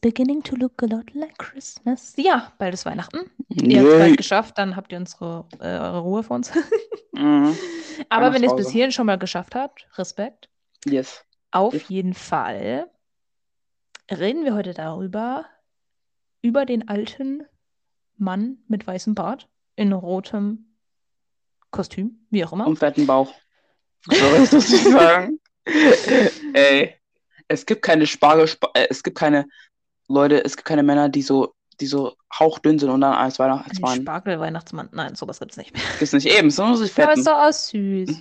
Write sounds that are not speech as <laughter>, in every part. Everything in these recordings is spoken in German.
beginning to look a lot like Christmas. Ja, bald ist Weihnachten. Ihr habt es bald geschafft, dann habt ihr unsere äh, eure Ruhe für uns. Mhm. <laughs> Aber wenn ihr es bis hierhin schon mal geschafft habt, Respekt. Yes. Auf Yes. jeden Fall reden wir heute darüber, über den alten Mann mit weißem Bart in rotem Kostüm, wie auch immer. Und fetten Bauch. So ist das nicht sagen. <laughs> Ey, es gibt keine Spargel, äh, es gibt keine Leute, es gibt keine Männer, die so, die so hauchdünn sind und dann als Weihnachtsmann. Spargel-Weihnachtsmann. Nein, sowas gibt's nicht mehr. Gibt's nicht eben, sondern sich Aber fetten. ist doch auch süß.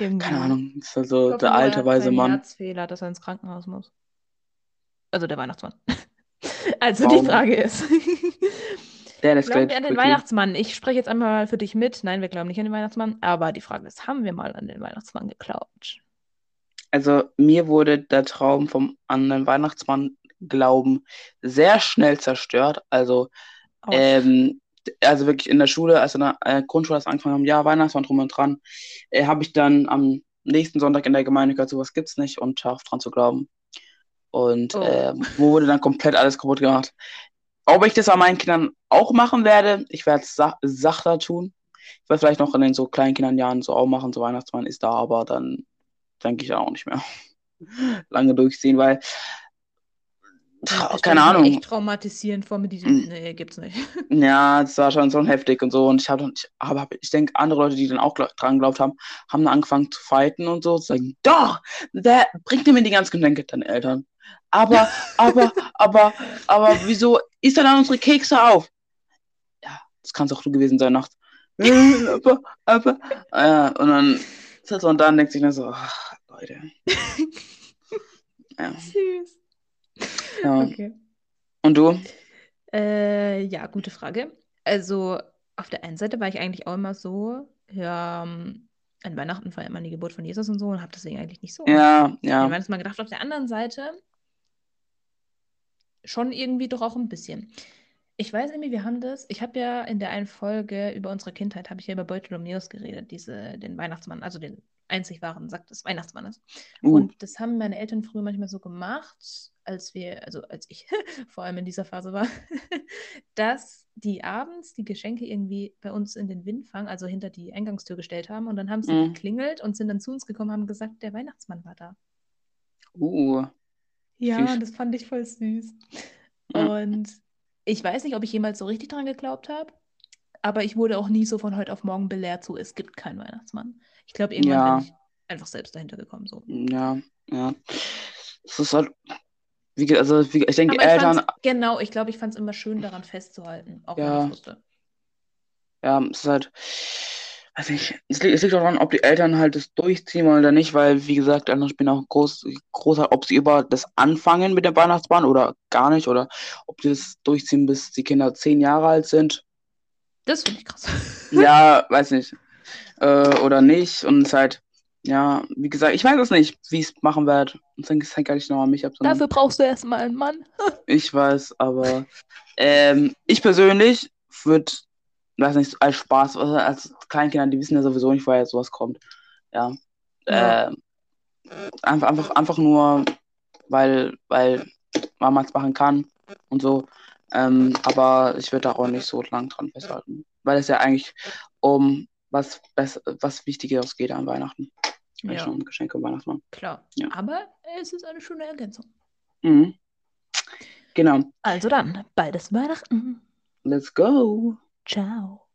Irgendwie. Keine Ahnung, ist halt Ich so hoffe der er alte weise Mann. Herzfehler, dass er ins Krankenhaus muss. Also der Weihnachtsmann. <laughs> Also Warum? die Frage ist. <laughs> Der Glauben wir an den. Weihnachtsmann? Ich spreche jetzt einmal mal für dich mit. Nein, wir glauben nicht an den Weihnachtsmann. Aber die Frage ist, haben wir mal an den Weihnachtsmann geglaubt? Also mir wurde der Traum vom an den Weihnachtsmann glauben sehr schnell zerstört. Also ähm, also wirklich in der Schule, als in der äh, Grundschule als angefangen haben, ja, Weihnachtsmann drum und dran, äh, habe ich dann am nächsten Sonntag in der Gemeinde gehört, sowas gibt's nicht und scharf dran zu glauben. Und Oh. ähm, wo wurde dann komplett alles kaputt gemacht. Ob ich das an meinen Kindern auch machen werde, ich werde es sa sachter tun. Ich werde vielleicht noch in den so kleinen Kindernjahren so auch machen, so Weihnachtsmann ist da, aber dann denke ich auch nicht mehr <laughs> lange durchziehen, weil ich keine mir Ahnung. echt traumatisierend vor mit diesem. Mhm. Nee, gibt's nicht. <laughs> Ja, das war schon so heftig und so. Und ich habe, ich, aber ich denke, andere Leute, die dann auch dran geglaubt haben, haben dann angefangen zu fighten und so, zu sagen, doch, der bringt mir die ganzen Geschenke, deine Eltern. Aber, <laughs> aber, aber, aber, wieso isst er dann unsere Kekse auf? Ja, das kann es auch du gewesen sein nachts. Aber, aber, ja, und dann er und dann denkt sich dann so, ach, Leute. <laughs> Ja, Süß. ja. Okay. Und du? Äh, ja, gute Frage. Also, auf der einen Seite war ich eigentlich auch immer so, ja, ähm, an Weihnachten feiert man die Geburt von Jesus und so und habe deswegen eigentlich nicht so Ja, ja. den Weihnachtsmann gedacht. Auf der anderen Seite schon irgendwie doch auch ein bisschen. Ich weiß irgendwie, wir haben das, ich habe ja in der einen Folge über unsere Kindheit, habe ich ja über Bartholomäus geredet, diese, den Weihnachtsmann, also den einzig wahren Sack des Weihnachtsmannes. Uh, Und das haben meine Eltern früher manchmal so gemacht, als wir, also als ich <laughs> vor allem in dieser Phase war, <laughs> dass die abends die Geschenke irgendwie bei uns in den Windfang, also hinter die Eingangstür gestellt haben. Und dann haben sie Mhm. geklingelt und sind dann zu uns gekommen, haben gesagt, der Weihnachtsmann war da. uh. Ja, Süß. das fand ich voll süß. Und ich weiß nicht, ob ich jemals so richtig dran geglaubt habe, aber ich wurde auch nie so von heute auf morgen belehrt, so es gibt keinen Weihnachtsmann. Ich glaube, irgendwann Ja. bin ich einfach selbst dahinter gekommen. So. Ja, ja. Es ist halt, wie, also wie, ich denke, ich Eltern, genau, ich glaube, ich fand es immer schön, daran festzuhalten, auch wenn Ja. ich wusste. ja, es ist halt, weiß nicht, es liegt, es liegt auch daran, ob die Eltern halt das durchziehen oder nicht, weil, wie gesagt, Eltern spielen auch groß, groß, ob sie über das anfangen mit der Weihnachtsbahn oder gar nicht, oder ob die das durchziehen, bis die Kinder zehn Jahre alt sind. Das finde ich krass. <laughs> Ja, weiß nicht. Äh, oder nicht. Und es ist halt, ja, wie gesagt, ich weiß es nicht, wie ich es machen werde. Und dann hängt gar nicht nur an mich ab, Dafür brauchst du erstmal einen Mann. <laughs> Ich weiß, aber ähm, ich persönlich würde, weiß nicht, als Spaß, also als Kleinkinder, die wissen ja sowieso nicht, woher sowas kommt. Ja. Ja. Ähm, einfach, einfach, einfach nur, weil, weil Mama es machen kann und so. Ähm, aber ich würde da auch nicht so lang dran festhalten. Weil es ja eigentlich um was, was Wichtigeres geht an Weihnachten. Ja, nur um Geschenke und Weihnachtsmann. klar. Ja. Aber es ist eine schöne Ergänzung. Mhm. Genau. Also dann, beides Weihnachten. Let's go. Ciao.